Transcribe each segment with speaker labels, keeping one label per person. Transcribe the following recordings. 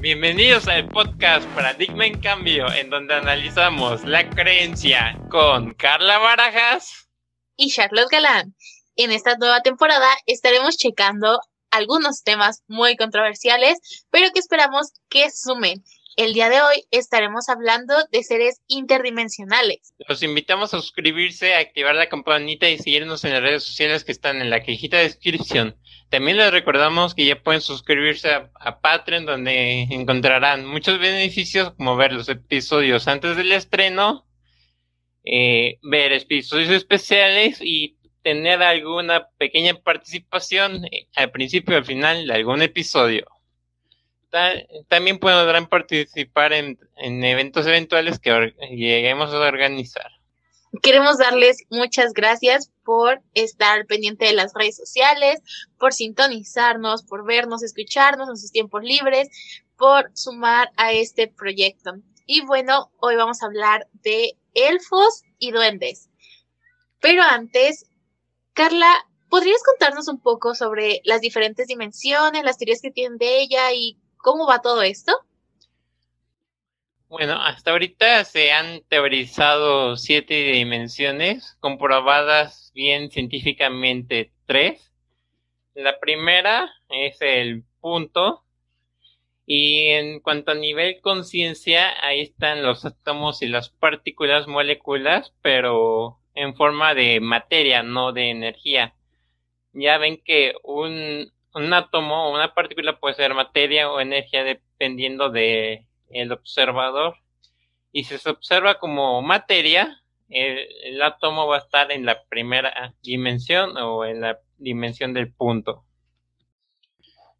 Speaker 1: Bienvenidos al podcast Paradigma en Cambio, en donde analizamos la creencia con Carla Barajas
Speaker 2: y Charlotte Galán. En esta nueva temporada estaremos checando algunos temas muy controversiales, pero que esperamos que sumen. El día de hoy estaremos hablando de seres interdimensionales.
Speaker 1: Los invitamos a suscribirse, a activar la campanita y seguirnos en las redes sociales que están en la cajita de descripción. También les recordamos que ya pueden suscribirse a, Patreon donde encontrarán muchos beneficios como ver los episodios antes del estreno, eh, ver episodios especiales y tener alguna pequeña participación eh, al principio y al final de algún episodio. También podrán participar en, en eventos eventuales que lleguemos a organizar.
Speaker 2: Queremos darles muchas gracias por estar pendiente de las redes sociales, por sintonizarnos, por vernos, escucharnos en sus tiempos libres, por sumar a este proyecto. Y bueno, hoy vamos a hablar de elfos y duendes. Pero antes, Carla, ¿podrías contarnos un poco sobre las diferentes dimensiones, las teorías que tienen de ella y cómo va todo esto?
Speaker 1: Bueno, hasta ahorita se han teorizado siete dimensiones, comprobadas bien científicamente tres. La primera es el punto, y en cuanto a nivel conciencia, ahí están los átomos y las partículas moléculas, pero en forma de materia, no de energía. Ya ven que un, un átomo o una partícula puede ser materia o energía dependiendo de el observador. Y si se observa como materia, el, átomo va a estar en la primera dimensión o en la dimensión del punto.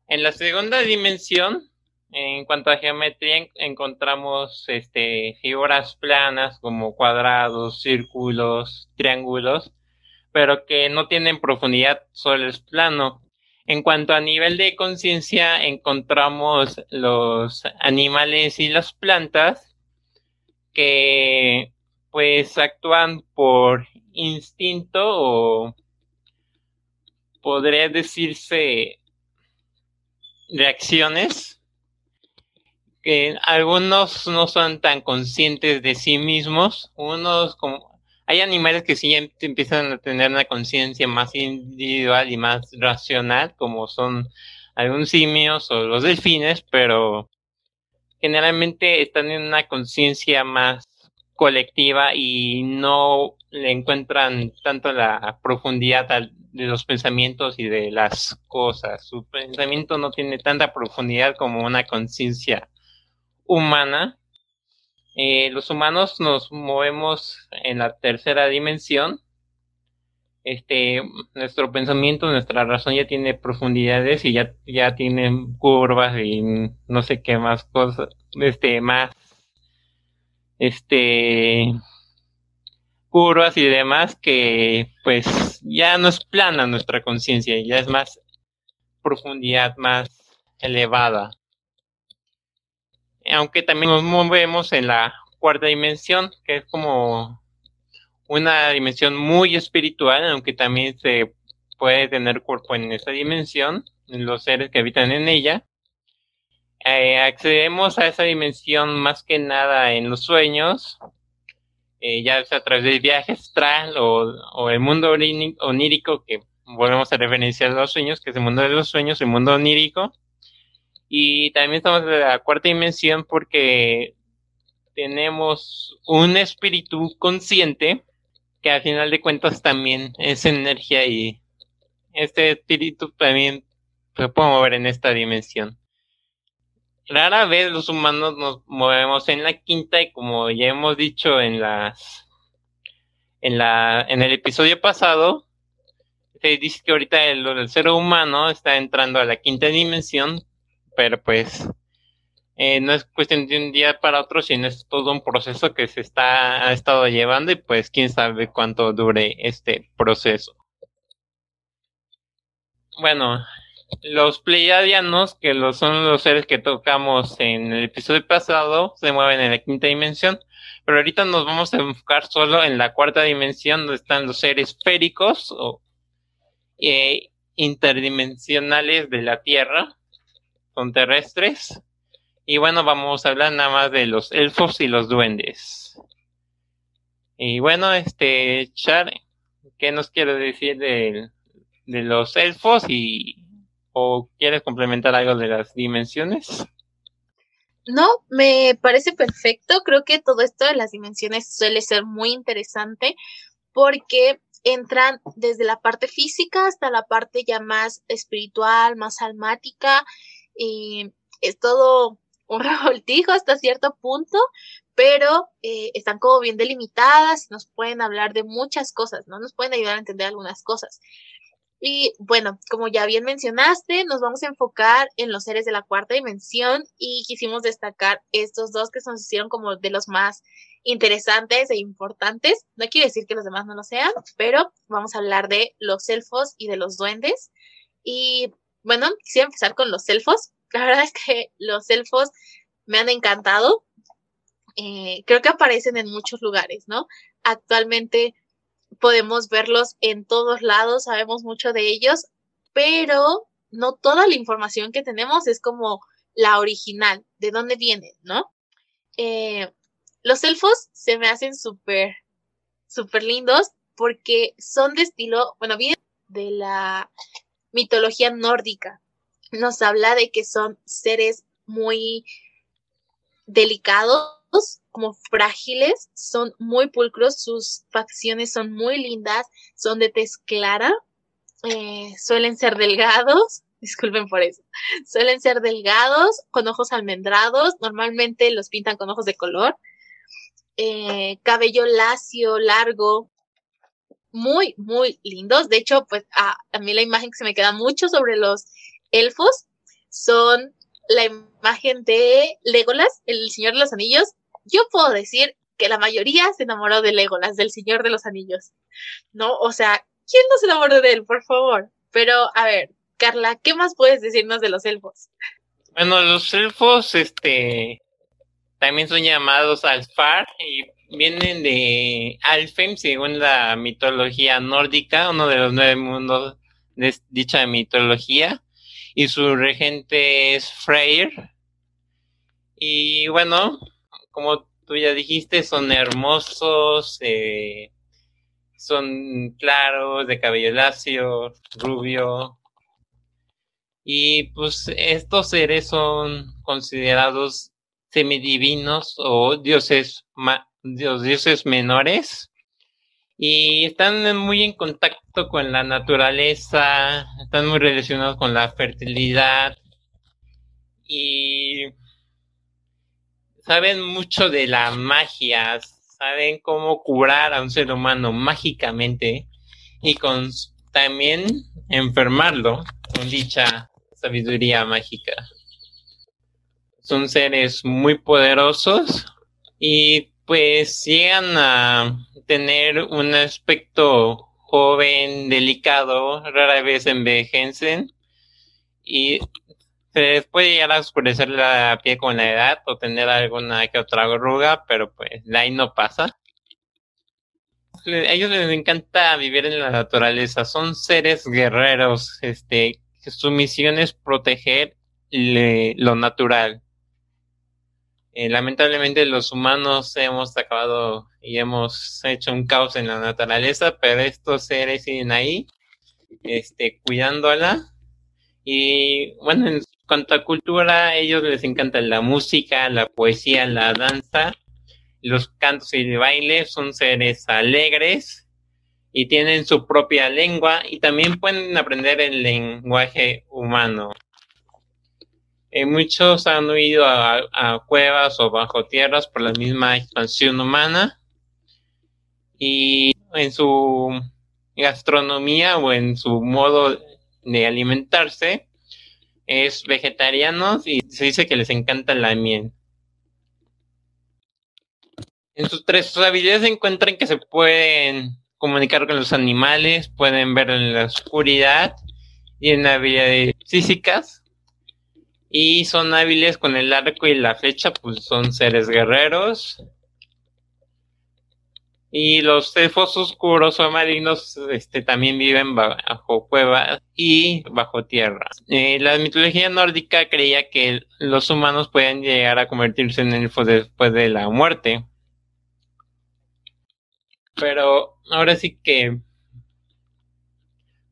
Speaker 1: En la segunda dimensión, en cuanto a geometría, encontramos este, figuras planas como cuadrados, círculos, triángulos, pero que no tienen profundidad, solo es plano. En cuanto a nivel de conciencia, encontramos los animales y las plantas que pues actúan por instinto o podría decirse reacciones que algunos no son tan conscientes de sí mismos, unos como hay animales que sí em, empiezan a tener una conciencia más individual y más racional, como son algunos simios o los delfines, pero generalmente están en una conciencia más colectiva y no le encuentran tanto la profundidad de los pensamientos y de las cosas. Su pensamiento no tiene tanta profundidad como una conciencia humana eh, los humanos nos movemos en la tercera dimensión. Este, nuestro pensamiento, nuestra razón ya tiene profundidades y ya, ya tiene curvas y no sé qué más cosas, este, más, este, curvas y demás que pues ya no es plana nuestra conciencia, ya es más profundidad, más elevada aunque también nos movemos en la cuarta dimensión, que es como una dimensión muy espiritual, aunque también se puede tener cuerpo en esa dimensión, en los seres que habitan en ella. Eh, accedemos a esa dimensión más que nada en los sueños, eh, ya sea a través del viaje astral o, o el mundo onírico, que volvemos a referenciar los sueños, que es el mundo de los sueños, el mundo onírico y también estamos en la cuarta dimensión porque tenemos un espíritu consciente que al final de cuentas también es energía y este espíritu también se puede mover en esta dimensión. Rara vez los humanos nos movemos en la quinta y como ya hemos dicho en las en la en el episodio pasado se dice que ahorita el, el ser humano está entrando a la quinta dimensión pero pues eh, no es cuestión de un día para otro, sino es todo un proceso que se está ha estado llevando y pues quién sabe cuánto dure este proceso. Bueno, los pleiadianos, que son los seres que tocamos en el episodio pasado, se mueven en la quinta dimensión, pero ahorita nos vamos a enfocar solo en la cuarta dimensión donde están los seres féricos o eh, interdimensionales de la Tierra, son terrestres. Y bueno, vamos a hablar nada más de los elfos y los duendes. Y bueno, este, Char, ¿qué nos quiere decir de, de los elfos y o quieres complementar algo de las dimensiones?
Speaker 2: No, me parece perfecto. Creo que todo esto de las dimensiones suele ser muy interesante porque entran desde la parte física hasta la parte ya más espiritual, más almática. Y es todo un revoltijo hasta cierto punto, pero eh, están como bien delimitadas, nos pueden hablar de muchas cosas, ¿no? Nos pueden ayudar a entender algunas cosas. Y bueno, como ya bien mencionaste, nos vamos a enfocar en los seres de la cuarta dimensión y quisimos destacar estos dos que nos hicieron como de los más interesantes e importantes. No quiere decir que los demás no lo sean, pero vamos a hablar de los elfos y de los duendes. Y bueno, quisiera empezar con los elfos. La verdad es que los elfos me han encantado. Eh, creo que aparecen en muchos lugares, ¿no? Actualmente podemos verlos en todos lados, sabemos mucho de ellos, pero no toda la información que tenemos es como la original, de dónde vienen, ¿no? Eh, los elfos se me hacen súper, súper lindos porque son de estilo, bueno, vienen de la mitología nórdica. Nos habla de que son seres muy delicados, como frágiles, son muy pulcros, sus facciones son muy lindas, son de tez clara, eh, suelen ser delgados, disculpen por eso, suelen ser delgados, con ojos almendrados, normalmente los pintan con ojos de color, eh, cabello lacio, largo, muy, muy lindos. De hecho, pues a, mí la imagen que se me queda mucho sobre los elfos son la imagen de Legolas, el Señor de los Anillos, yo puedo decir que la mayoría se enamoró de Legolas, del Señor de los Anillos. ¿No? O sea, ¿quién no se enamoró de él, por favor? Pero, a ver, Carla, ¿qué más puedes decirnos de los elfos?
Speaker 1: Bueno, los elfos, este, también son llamados Alfar y vienen de Alfheim, según la mitología nórdica, uno de los nueve mundos de dicha mitología, y su regente es Freyr. Y bueno, como tú ya dijiste, son hermosos, eh, son claros, de cabello lacio, rubio. Y pues estos seres son considerados semidivinos o dioses, dioses menores y están muy en contacto con la naturaleza, están muy relacionados con la fertilidad y saben mucho de la magia, saben cómo curar a un ser humano mágicamente y también enfermarlo con dicha sabiduría mágica. Son seres muy poderosos y pues llegan a tener un aspecto joven, delicado, rara vez envejecen y se puede llegar a oscurecer la piel con la edad o tener alguna que otra arruga, pero pues ahí no pasa. A ellos les encanta vivir en la naturaleza, son seres guerreros, este, su misión es proteger lo natural. Eh, lamentablemente los humanos hemos acabado y hemos hecho un caos en la naturaleza, pero estos seres siguen ahí, este, cuidándola. Y bueno, en cuanto a cultura, a ellos les encanta la música, la poesía, la danza, los cantos y el baile, son seres alegres y tienen su propia lengua y también pueden aprender el lenguaje humano. Eh, muchos han huido a, cuevas o bajo tierras por la misma expansión humana y en su gastronomía o en su modo de alimentarse es vegetariano y se dice que les encanta la miel. En sus tres habilidades se encuentran que se pueden comunicar con los animales, pueden ver en la oscuridad y en habilidades físicas. Y son hábiles con el arco y la flecha, pues son seres guerreros. Y los elfos oscuros o marinos este, también viven bajo cuevas y bajo tierra. Eh, la mitología nórdica creía que los humanos pueden llegar a convertirse en elfos después de la muerte. Pero ahora sí que,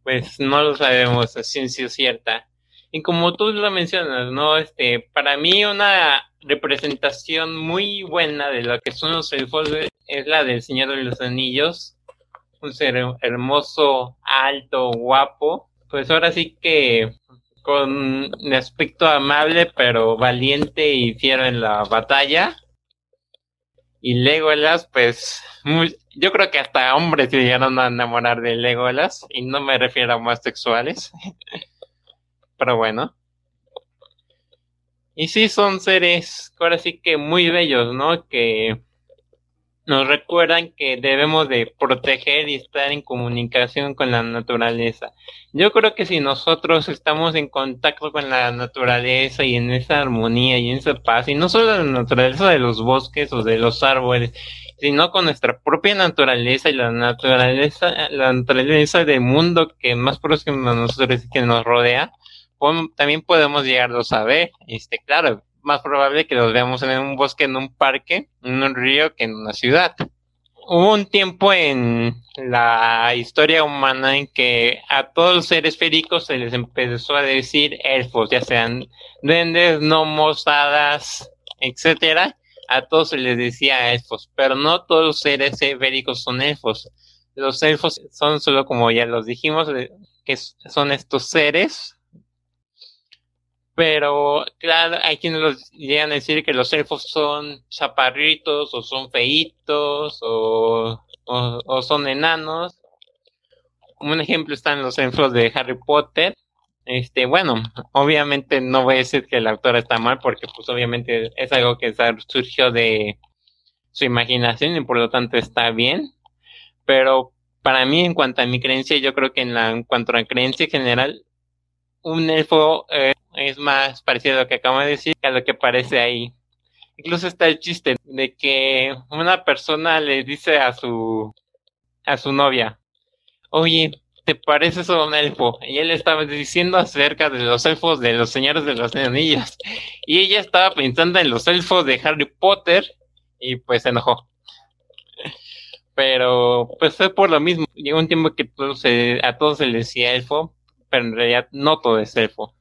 Speaker 1: pues no lo sabemos a ciencia cierta. Y como tú lo mencionas, ¿no? Este, para mí una representación muy buena de lo que son los elfos es la del Señor de los Anillos. Un ser hermoso, alto, guapo. Pues ahora sí que con un aspecto amable, pero valiente y fiero en la batalla. Y Legolas, pues, yo creo que hasta hombres se llegaron a enamorar de Legolas, y no me refiero a más sexuales. pero bueno. Y sí, son seres, ahora sí que muy bellos, ¿no? Que nos recuerdan que debemos de proteger y estar en comunicación con la naturaleza. Yo creo que si nosotros estamos en contacto con la naturaleza y en esa armonía y en esa paz, y no solo la naturaleza de los bosques o de los árboles, sino con nuestra propia naturaleza y la naturaleza, la naturaleza del mundo que más próximo a nosotros y que nos rodea, también podemos llegarlos a ver. Este, claro, más probable que los veamos en un bosque, en un parque, en un río, que en una ciudad. Hubo un tiempo en la historia humana en que a todos los seres féricos se les empezó a decir elfos, ya sean duendes, gnomos, hadas, etcétera. A todos se les decía elfos, pero no todos los seres féricos son elfos. Los elfos son solo como ya los dijimos, que son estos seres pero claro, hay quienes los llegan a decir que los elfos son chaparritos o son feitos o, o, son enanos. Como un ejemplo están los elfos de Harry Potter. Este, bueno, obviamente no voy a decir que el autor está mal porque pues obviamente es algo que surgió de su imaginación y por lo tanto está bien. Pero para mí, en cuanto a mi creencia, yo creo que en, la, en cuanto a la creencia general, un elfo eh, es más parecido a lo que acabo de decir que a lo que parece ahí. Incluso está el chiste de que una persona le dice a su a su novia, oye, ¿te pareces a un elfo? Y él estaba diciendo acerca de los elfos de los señores de los anillos. Y ella estaba pensando en los elfos de Harry Potter y pues se enojó. Pero pues fue por lo mismo. Llegó un tiempo que a todos se les decía elfo, pero en realidad no todo es elfo.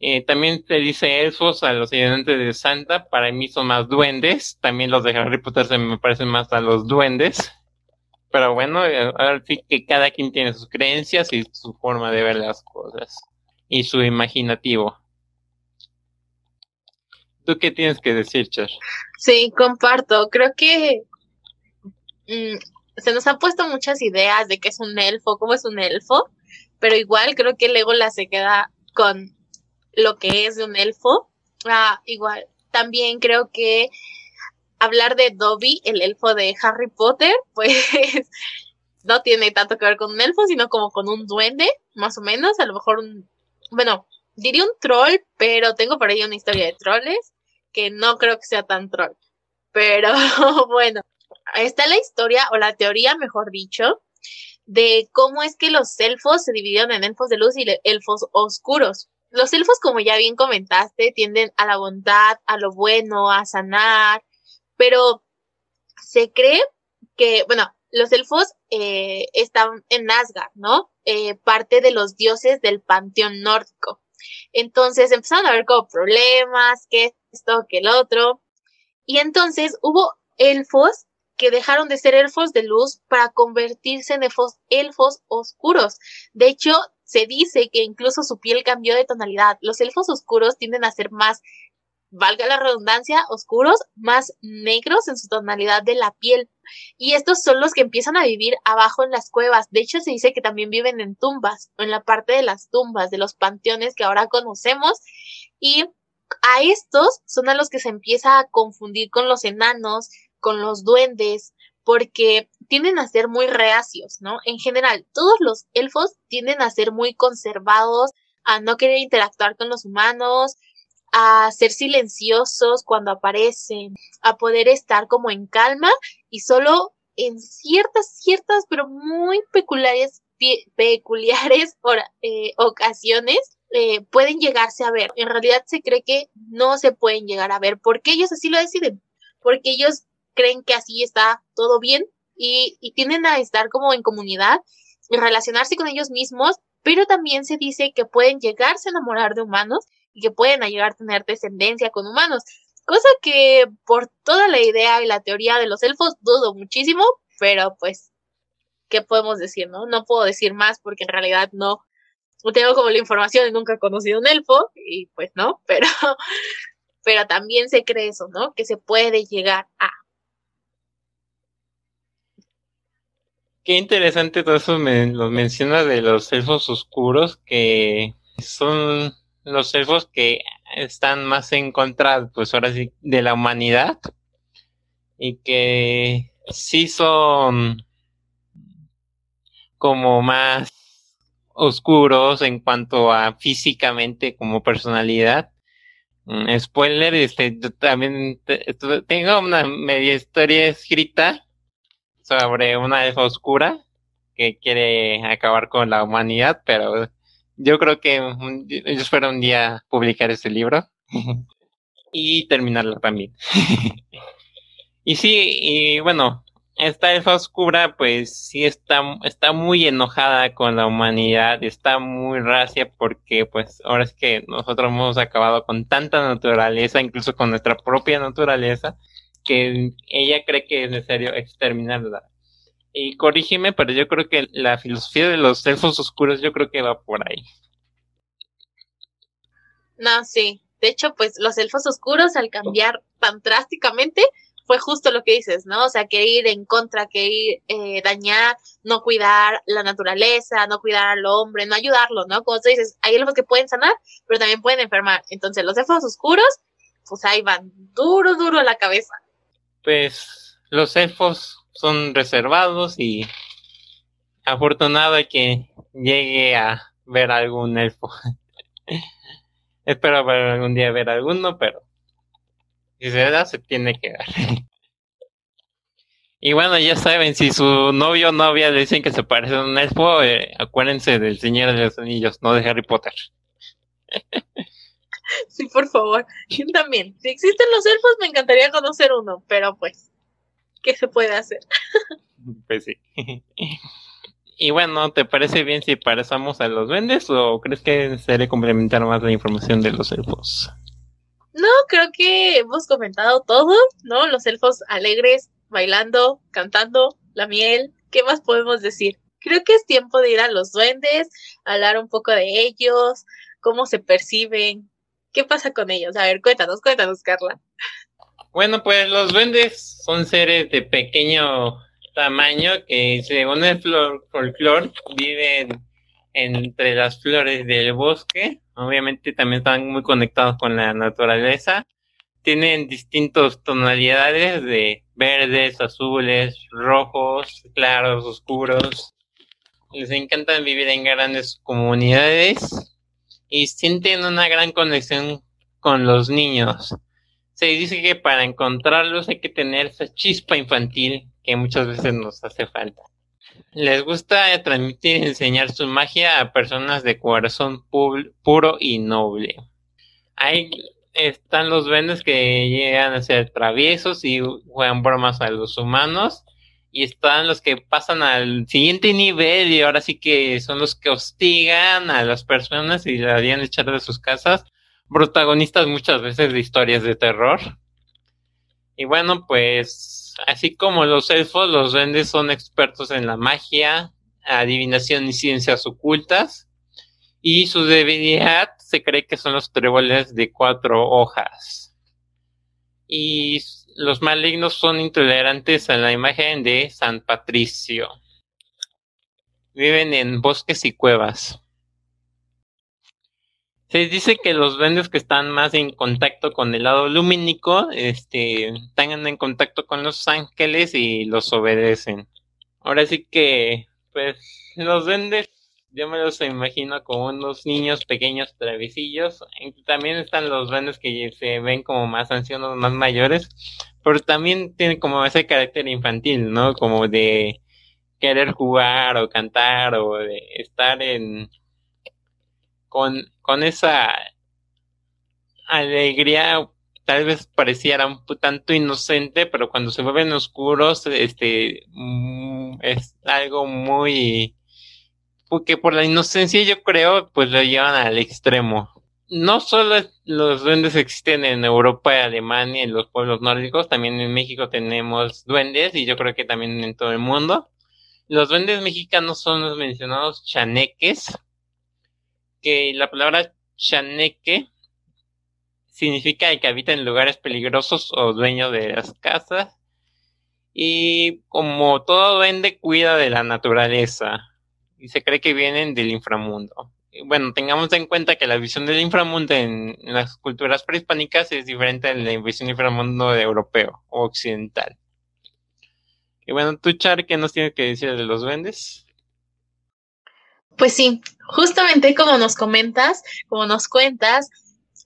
Speaker 1: Eh, también se dice elfos a los ayudantes de Santa, para mí son más duendes, también los de Harry Potter se me parecen más a los duendes, pero bueno, eh, ahora sí que cada quien tiene sus creencias y su forma de ver las cosas y su imaginativo. ¿Tú qué tienes que decir, Cher?
Speaker 2: Sí, comparto. Creo que mm, se nos han puesto muchas ideas de qué es un elfo, cómo es un elfo, pero igual creo que Legolas se queda con lo que es de un elfo. Ah, igual, también creo que hablar de Dobby, el elfo de Harry Potter, pues no tiene tanto que ver con un elfo, sino como con un duende, más o menos, a lo mejor un, bueno, diría un troll, pero tengo por ahí una historia de trolls que no creo que sea tan troll. Pero bueno, está la historia, o la teoría, mejor dicho, de cómo es que los elfos se dividieron en elfos de luz y elfos oscuros. Los elfos, como ya bien comentaste, tienden a la bondad, a lo bueno, a sanar, pero se cree que, bueno, los elfos eh, están en Asgard, ¿no? Eh, parte de los dioses del panteón nórdico. Entonces empezaron a haber como problemas, que esto, que el otro. Y entonces hubo elfos que dejaron de ser elfos de luz para convertirse en elfos, oscuros. De hecho, se dice que incluso su piel cambió de tonalidad. Los elfos oscuros tienden a ser más, valga la redundancia, oscuros, más negros en su tonalidad de la piel. Y estos son los que empiezan a vivir abajo en las cuevas. De hecho, se dice que también viven en tumbas, en la parte de las tumbas, de los panteones que ahora conocemos. Y a estos son a los que se empieza a confundir con los enanos, con los duendes, porque tienden a ser muy reacios, ¿no? En general, todos los elfos tienden a ser muy conservados, a no querer interactuar con los humanos, a ser silenciosos cuando aparecen, a poder estar como en calma y solo en ciertas, ciertas, pero muy peculiares, peculiares eh, ocasiones eh, pueden llegarse a ver. En realidad se cree que no se pueden llegar a ver porque ellos así lo deciden, porque ellos creen que así está todo bien y, y tienden a estar como en comunidad y relacionarse con ellos mismos, pero también se dice que pueden llegarse a enamorar de humanos y que pueden llegar a tener descendencia con humanos. Cosa que por toda la idea y la teoría de los elfos dudo muchísimo, pero pues, ¿qué podemos decir, no? No puedo decir más porque en realidad no, no tengo como la información y nunca he conocido un elfo, y pues no, pero, pero también se cree eso, ¿no? Que se puede llegar a.
Speaker 1: Qué interesante todo eso me, lo menciona de los elfos oscuros, que son los elfos que están más en contra, pues ahora sí, de la humanidad y que sí son como más oscuros en cuanto a físicamente como personalidad. Mm, spoiler, este, también tengo una media historia escrita sobre una elfa oscura que quiere acabar con la humanidad, pero yo creo que yo espero un día publicar ese libro y terminarlo también. y sí, y bueno, esta elfa oscura pues sí está, está muy enojada con la humanidad, está muy racia porque pues ahora es que nosotros hemos acabado con tanta naturaleza, incluso con nuestra propia naturaleza, que ella cree que es necesario exterminarla. Y corrígeme, pero yo creo que la filosofía de los elfos oscuros yo creo que va por ahí.
Speaker 2: No, sí. De hecho, pues los elfos oscuros al cambiar tan drásticamente fue justo lo que dices, ¿no? O sea, que ir en contra, que ir eh, dañar, no cuidar la naturaleza, no cuidar al hombre, no ayudarlo, ¿no? Como tú dices, hay elfos que pueden sanar, pero también pueden enfermar. Entonces, los elfos oscuros, pues ahí van, duro, duro a la cabeza.
Speaker 1: Pues los elfos son reservados y afortunado que llegue a ver algún elfo. Espero algún día ver alguno, pero si se da, se tiene que dar. y bueno, ya saben, si su novio o novia le dicen que se parece a un elfo, eh, acuérdense del Señor de los Anillos, no de Harry Potter.
Speaker 2: sí, por favor. Yo también. Si existen los elfos, me encantaría conocer uno, pero pues ¿qué se puede hacer?
Speaker 1: pues sí. Y bueno, ¿te parece bien si pasamos a los vendes o crees que se complementar más la información de los elfos?
Speaker 2: No, creo que hemos comentado todo, ¿no? Los elfos alegres, bailando, cantando, la miel, ¿qué más podemos decir? Creo que es tiempo de ir a los duendes, hablar un poco de ellos, cómo se perciben, qué pasa con ellos. A ver, cuéntanos, cuéntanos, Carla.
Speaker 1: Bueno, pues los duendes son seres de pequeño tamaño que según el folclore viven entre las flores del bosque. Obviamente también están muy conectados con la naturaleza. Tienen distintas tonalidades de verdes, azules, rojos, claros, oscuros. Les encantan vivir en grandes comunidades y sienten una gran conexión con los niños se dice que para encontrarlos hay que tener esa chispa infantil que muchas veces nos hace falta. Les gusta transmitir y enseñar su magia a personas de corazón puro y noble. Ahí están los duendes que llegan a ser traviesos y juegan bromas a los humanos. Y están los que pasan al siguiente nivel y ahora sí que son los que hostigan a las personas y las harían echar de sus casas protagonistas muchas veces de historias de terror. Y bueno, pues así como los elfos, los duendes son expertos en la magia, adivinación y ciencias ocultas. Y su debilidad se cree que son los tréboles de cuatro hojas. Y los malignos son intolerantes a la imagen de San Patricio. Viven en bosques y cuevas. Se dice que los duendes que están más en contacto con el lado lumínico, este, están en contacto con los ángeles y los obedecen. Ahora sí que, pues, los duendes, yo me los imagino como unos niños pequeños traviesillos. También están los duendes que se ven como más ancianos, más mayores, pero también tiene como ese carácter infantil, ¿no? Como de querer jugar o cantar o de estar en con, con esa alegría tal vez pareciera un tanto inocente, pero cuando se vuelven oscuros, este, mm, es algo muy, porque por la inocencia yo creo, pues lo llevan al extremo. No solo los duendes existen en Europa, Alemania, en los pueblos nórdicos, también en México tenemos duendes y yo creo que también en todo el mundo. Los duendes mexicanos son los mencionados chaneques, que la palabra chaneque significa el que habita en lugares peligrosos o dueño de las casas. Y como todo duende, cuida de la naturaleza. Y se cree que vienen del inframundo. bueno, tengamos en cuenta que la visión del inframundo en, las culturas prehispánicas es diferente a la visión del inframundo europeo o occidental. Y bueno, tú, Char, ¿qué nos tienes que decir de los duendes?
Speaker 2: Pues sí, justamente como nos comentas, como nos cuentas,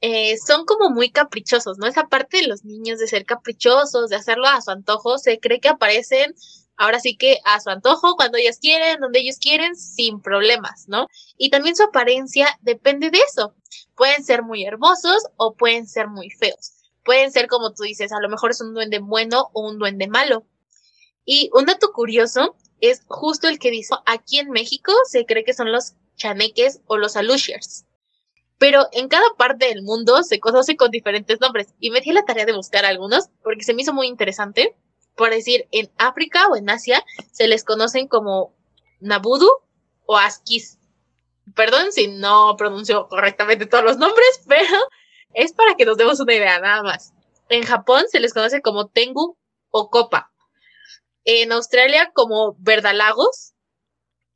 Speaker 2: eh, son como muy caprichosos, ¿no? Esa parte de los niños de ser caprichosos, de hacerlo a su antojo, se cree que aparecen ahora sí que a su antojo, cuando ellos quieren, donde ellos quieren, sin problemas, ¿no? Y también su apariencia depende de eso. Pueden ser muy hermosos o pueden ser muy feos. Pueden ser como tú dices, a lo mejor es un duende bueno o un duende malo. Y un dato curioso es justo el que dice, aquí en México se cree que son los chaneques o los alushers pero en cada parte del mundo se conoce con diferentes nombres y me di la tarea de buscar algunos porque se me hizo muy interesante. Por decir, en África o en Asia se les conocen como Nabudu o Askis. Perdón si no pronuncio correctamente todos los nombres, pero es para que nos demos una idea nada más. En Japón se les conoce como Tengu o Copa. En Australia como Verdalagos.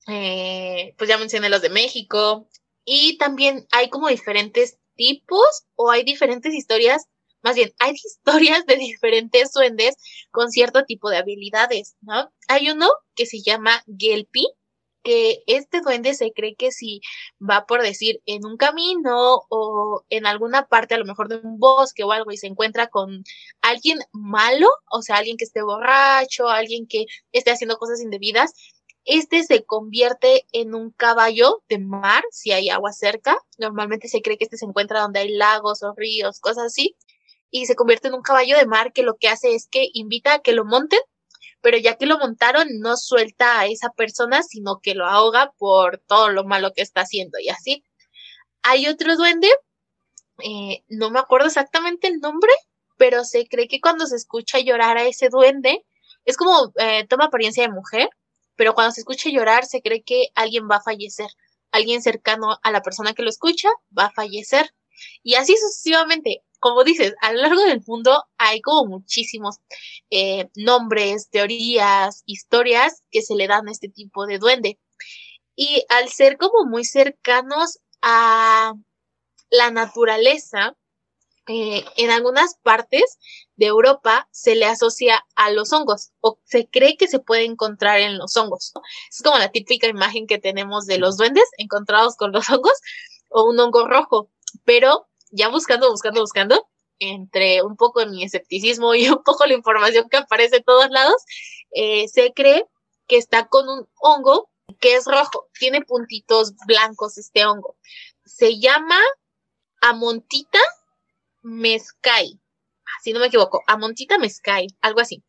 Speaker 2: Eh, pues ya mencioné los de México. Y también hay como diferentes tipos o hay diferentes historias, más bien, hay historias de diferentes duendes con cierto tipo de habilidades, ¿no? Hay uno que se llama Gelpi, que este duende se cree que si va por decir en un camino o en alguna parte a lo mejor de un bosque o algo y se encuentra con alguien malo, o sea, alguien que esté borracho, alguien que esté haciendo cosas indebidas, este se convierte en un caballo de mar si hay agua cerca. Normalmente se cree que este se encuentra donde hay lagos o ríos, cosas así. Y se convierte en un caballo de mar que lo que hace es que invita a que lo monten, pero ya que lo montaron no suelta a esa persona, sino que lo ahoga por todo lo malo que está haciendo y así. Hay otro duende, eh, no me acuerdo exactamente el nombre, pero se cree que cuando se escucha llorar a ese duende, es como eh, toma apariencia de mujer, pero cuando se escucha llorar se cree que alguien va a fallecer, alguien cercano a la persona que lo escucha va a fallecer. Y así sucesivamente, como dices, a lo largo del mundo hay como muchísimos eh, nombres, teorías, historias que se le dan a este tipo de duende. Y al ser como muy cercanos a la naturaleza, eh, en algunas partes de Europa se le asocia a los hongos o se cree que se puede encontrar en los hongos. Es como la típica imagen que tenemos de los duendes encontrados con los hongos o un hongo rojo. Pero ya buscando, buscando, buscando, entre un poco mi escepticismo y un poco la información que aparece en todos lados, eh, se cree que está con un hongo que es rojo, tiene puntitos blancos este hongo. Se llama amontita mezcai, si no me equivoco, Amontita mezcai, algo así.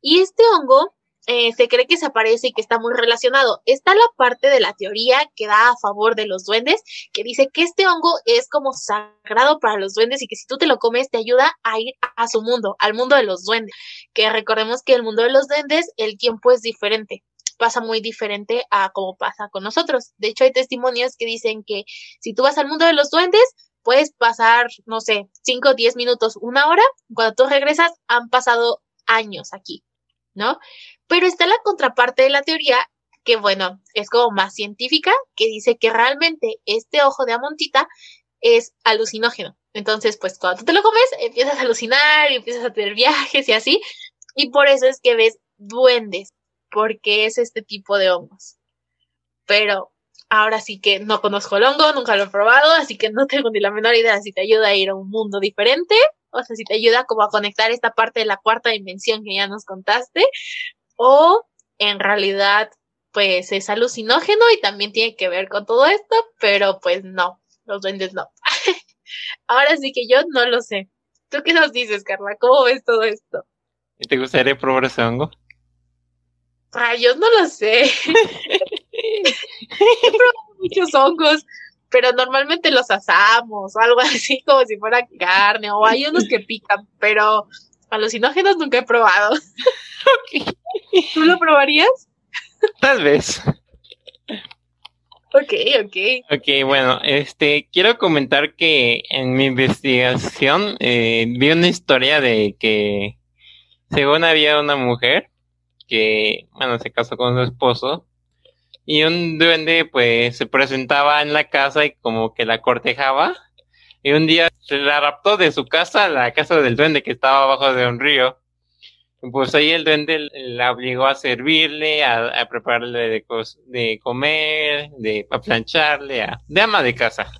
Speaker 2: Y este hongo eh, se cree que se aparece y que está muy relacionado. Está la parte de la teoría que da a favor de los duendes, que dice que este hongo es como sagrado para los duendes y que si tú te lo comes te ayuda a ir a su mundo, al mundo de los duendes. Que recordemos que el mundo de los duendes, el tiempo es diferente pasa muy diferente a como pasa con nosotros. De hecho, hay testimonios que dicen que si tú vas al mundo de los duendes, puedes pasar, no sé, 5, 10 minutos, una hora. Cuando tú regresas, han pasado años aquí, ¿no? Pero está la contraparte de la teoría que, bueno, es como más científica, que dice que realmente este ojo de amontita es alucinógeno. Entonces, pues cuando tú te lo comes, empiezas a alucinar y empiezas a tener viajes y así. Y por eso es que ves duendes, porque es este tipo de hongos. Pero Ahora sí que no conozco el hongo, nunca lo he probado, así que no tengo ni la menor idea si te ayuda a ir a un mundo diferente o sea, si te ayuda como a conectar esta parte de la cuarta dimensión que ya nos contaste, o en realidad pues es alucinógeno y también tiene que ver con todo esto, pero pues no, los duendes no. Ahora sí que yo no lo sé. ¿Tú qué nos dices, Carla? ¿Cómo ves todo esto?
Speaker 1: ¿Te gustaría probar ese hongo?
Speaker 2: Rayos, no lo sé. He probado muchos hongos, pero normalmente los asamos o algo así como si fuera carne, o hay unos que pican, pero alucinógenos nunca he probado. ¿Tú lo probarías?
Speaker 1: Tal vez.
Speaker 2: Ok, ok.
Speaker 1: Ok, bueno, este, quiero comentar que en mi investigación eh, vi una historia de que según había una mujer que, bueno, se casó con su esposo y un duende pues se presentaba en la casa y como que la cortejaba y un día se la raptó de su casa a la casa del duende que estaba abajo de un río. Pues ahí el duende la obligó a servirle, a, prepararle de, de, comer, de a plancharle, a, de ama de casa.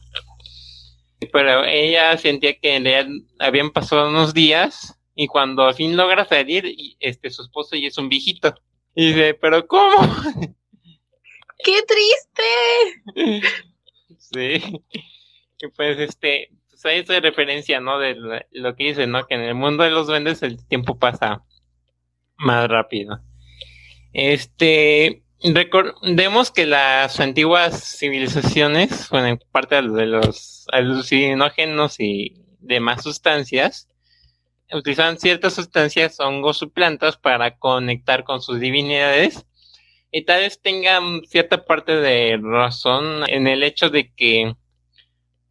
Speaker 1: Pero ella sentía que le habían pasado unos días y cuando al fin logra salir, este su esposo ya es un viejito. Y dice, pero ¿cómo?
Speaker 2: ¡Qué triste!
Speaker 1: sí. Y pues este, pues ahí es referencia, ¿no? De lo que dice, ¿no? Que en el mundo de los duendes el tiempo pasa más rápido. Este, recordemos que las antiguas civilizaciones, bueno, en parte de los alucinógenos y demás sustancias, utilizaban ciertas sustancias, hongos o plantas para conectar con sus divinidades. Y tal vez tengan cierta parte de razón en el hecho de que,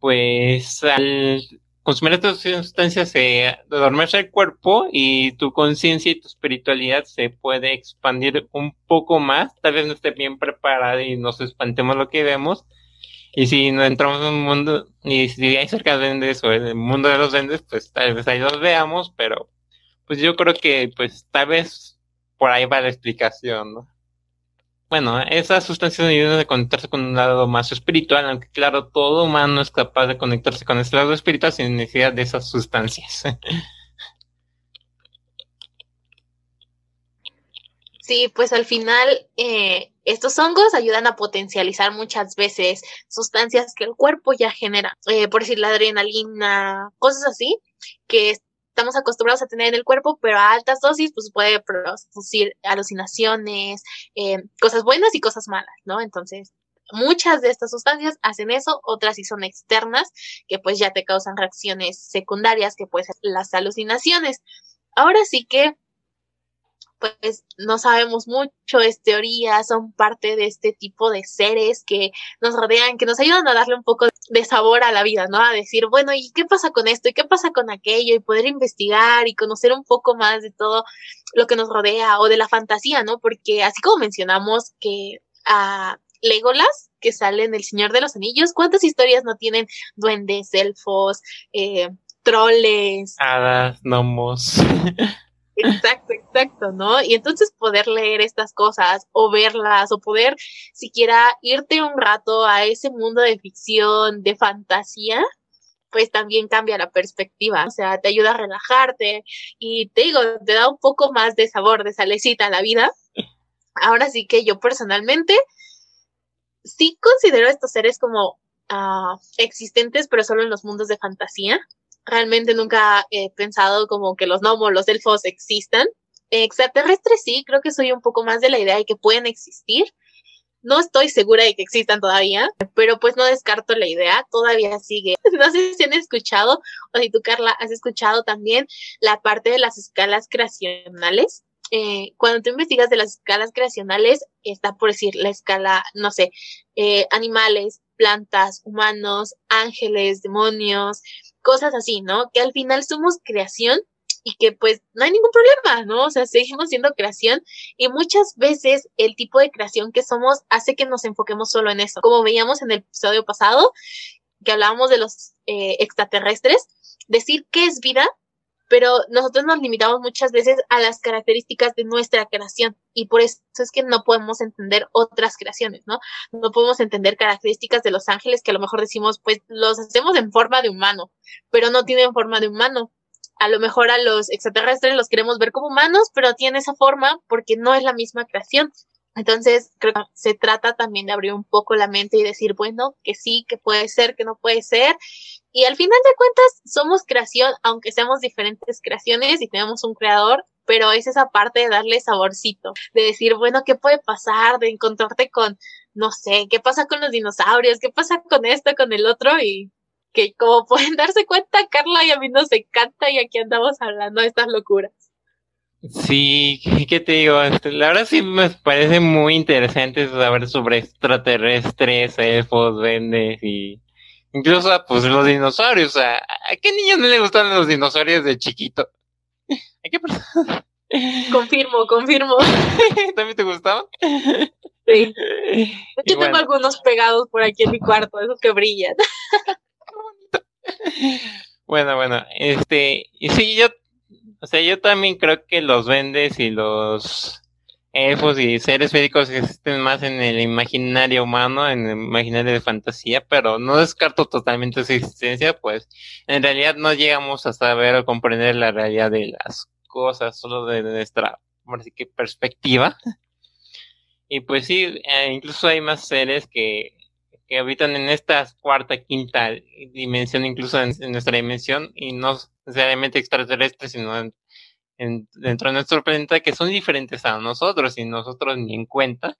Speaker 1: pues, al consumir estas sustancias se adormece el cuerpo y tu conciencia y tu espiritualidad se puede expandir un poco más. Tal vez no esté bien preparada y nos espantemos lo que vemos. Y si no entramos en un mundo, y si hay cerca de duendes o el mundo de los duendes, pues tal vez ahí los veamos, pero pues yo creo que pues tal vez por ahí va la explicación, ¿no? Bueno, esas sustancias ayudan a conectarse con un lado más espiritual, aunque claro, todo humano es capaz de conectarse con ese lado espiritual sin necesidad de esas sustancias.
Speaker 2: Sí, pues al final eh, estos hongos ayudan a potencializar muchas veces sustancias que el cuerpo ya genera, eh, por decir la adrenalina, cosas así, que estamos acostumbrados a tener en el cuerpo, pero a altas dosis pues puede producir alucinaciones, eh, cosas buenas y cosas malas, ¿no? Entonces, muchas de estas sustancias hacen eso, otras sí son externas, que pues ya te causan reacciones secundarias, que pueden ser las alucinaciones. Ahora sí que pues no sabemos mucho, es teoría, son parte de este tipo de seres que nos rodean, que nos ayudan a darle un poco de sabor a la vida, ¿no? A decir, bueno, ¿y qué pasa con esto? ¿Y qué pasa con aquello? Y poder investigar y conocer un poco más de todo lo que nos rodea o de la fantasía, ¿no? Porque así como mencionamos que a Legolas, que sale en El Señor de los Anillos, ¿cuántas historias no tienen duendes, elfos, eh, troles?
Speaker 1: Hadas, gnomos.
Speaker 2: Exacto, exacto, ¿no? Y entonces poder leer estas cosas o verlas o poder siquiera irte un rato a ese mundo de ficción, de fantasía, pues también cambia la perspectiva, o sea, te ayuda a relajarte y te digo, te da un poco más de sabor, de salecita a la vida. Ahora sí que yo personalmente sí considero estos seres como uh, existentes, pero solo en los mundos de fantasía realmente nunca he pensado como que los gnomos, los elfos existan. Extraterrestres sí, creo que soy un poco más de la idea de que pueden existir. No estoy segura de que existan todavía, pero pues no descarto la idea, todavía sigue. No sé si han escuchado, o si tú, Carla, has escuchado también la parte de las escalas creacionales. Eh, cuando tú investigas de las escalas creacionales, está por decir la escala, no sé, eh, animales, plantas, humanos, ángeles, demonios, cosas así, ¿no? Que al final somos creación y que pues no hay ningún problema, ¿no? O sea, seguimos siendo creación y muchas veces el tipo de creación que somos hace que nos enfoquemos solo en eso. Como veíamos en el episodio pasado, que hablábamos de los eh, extraterrestres, decir qué es vida pero nosotros nos limitamos muchas veces a las características de nuestra creación y por eso es que no podemos entender otras creaciones, ¿no? No podemos entender características de los ángeles que a lo mejor decimos, pues los hacemos en forma de humano, pero no tienen forma de humano. a lo mejor a los extraterrestres los queremos ver como humanos, pero tiene esa forma porque no es la misma creación. Entonces, creo que se trata también de abrir un poco la mente y decir, bueno, que sí, que puede ser, que no puede ser. Y al final de cuentas, somos creación, aunque seamos diferentes creaciones y tenemos un creador, pero es esa parte de darle saborcito, de decir, bueno, ¿qué puede pasar? De encontrarte con, no sé, ¿qué pasa con los dinosaurios? ¿Qué pasa con esto, con el otro? Y que como pueden darse cuenta, Carla y a mí nos encanta y aquí andamos hablando de estas locuras.
Speaker 1: Sí, ¿qué te digo? Este, la verdad sí me parece muy interesante saber sobre extraterrestres, elfos, vendes y incluso pues los dinosaurios. ¿a qué niño no le gustan los dinosaurios de chiquito?
Speaker 2: Confirmo, confirmo.
Speaker 1: ¿También te gustaban?
Speaker 2: Sí. Yo tengo algunos pegados por aquí en mi cuarto, esos que brillan.
Speaker 1: Bueno, bueno, este, y sí, yo, o sea, yo también creo que los vendes y los elfos y seres féricos existen más en el imaginario humano, en el imaginario de fantasía, pero no descarto totalmente su existencia, pues en realidad no llegamos a saber o comprender la realidad de las cosas solo de nuestra, así que perspectiva. Y pues sí, eh, incluso hay más seres que, que habitan en esta cuarta, quinta dimensión, incluso en, nuestra dimensión, y no necesariamente extraterrestres, sino en, dentro de nuestro planeta, que son diferentes a nosotros y nosotros ni en cuenta.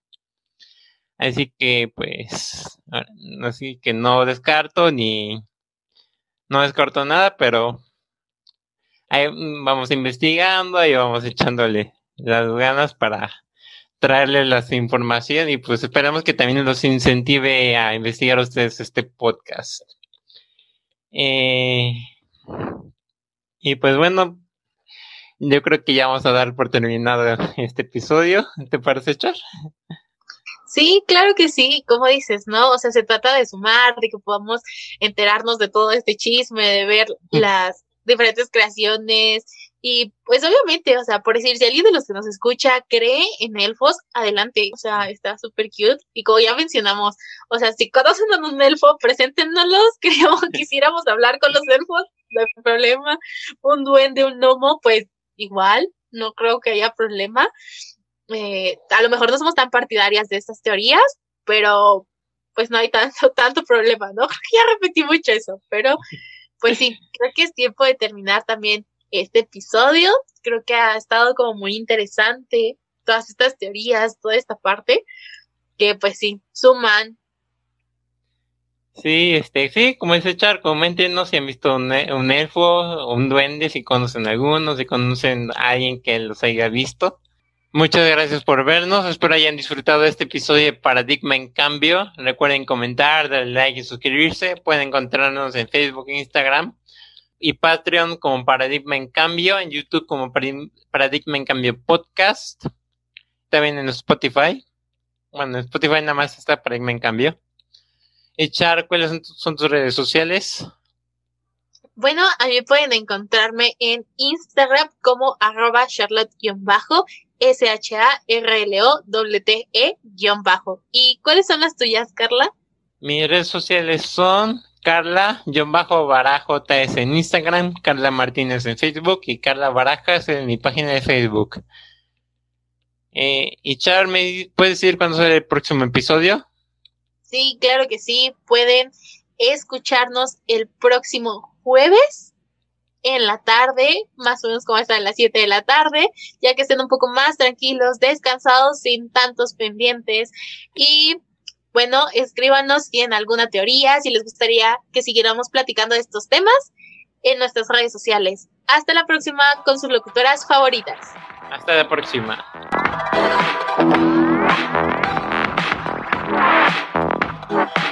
Speaker 1: Así que, pues, así que no descarto ni, no descarto nada, pero ahí vamos investigando y vamos echándole las ganas para traerle las información y pues esperamos que también los incentive a investigar ustedes este podcast. Eh, y pues bueno, yo creo que ya vamos a dar por terminado este episodio. ¿Te parece, Char?
Speaker 2: Sí, claro que sí, como dices, ¿no? O sea, se trata de sumar, de que podamos enterarnos de todo este chisme, de ver las diferentes creaciones y pues obviamente, o sea, por decir, si alguien de los que nos escucha cree en elfos, adelante, o sea, está súper cute y como ya mencionamos, o sea, si conocen a un elfo, preséntenoslos, queríamos, quisiéramos hablar con los elfos, no hay problema, un duende, un gnomo, pues igual, no creo que haya problema. Eh, a lo mejor no somos tan partidarias de estas teorías, pero pues no hay tanto, tanto problema, ¿no? ya repetí mucho eso, pero pues sí, creo que es tiempo de terminar también este episodio. Creo que ha estado como muy interesante todas estas teorías, toda esta parte, que pues sí, suman.
Speaker 1: Sí, este, sí, como dice Char, coméntenos si han visto un, un elfo, un duende, si conocen alguno, si conocen a alguien que los haya visto. Muchas gracias por vernos. Espero hayan disfrutado este episodio de Paradigma en Cambio. Recuerden comentar, darle like y suscribirse. Pueden encontrarnos en Facebook Instagram y Patreon como Paradigma en Cambio, en YouTube como Paradigma en Cambio Podcast, también en Spotify. Bueno, en Spotify nada más está Paradigma en Cambio. Echar, ¿cuáles son, tus redes sociales?
Speaker 2: Bueno, a mí pueden encontrarme en Instagram como arroba charlotte-bajo S-H-A-R-L-O-T-E-bajo. ¿Y cuáles son las tuyas, Carla?
Speaker 1: Mis redes sociales son Carla-Barajo TS en Instagram, Carla Martínez en Facebook y Carla Barajas en mi página de Facebook. Eh, y Char, ¿me puedes decir cuándo será el próximo episodio?
Speaker 2: Sí, claro que sí. Pueden escucharnos el próximo jueves en la tarde, más o menos como hasta las 7 de la tarde, ya que estén un poco más tranquilos, descansados, sin tantos pendientes. Y bueno, escríbanos si tienen alguna teoría, si les gustaría que siguiéramos platicando de estos temas en nuestras redes sociales. Hasta la próxima con sus locutoras favoritas.
Speaker 1: Hasta la próxima. Bye.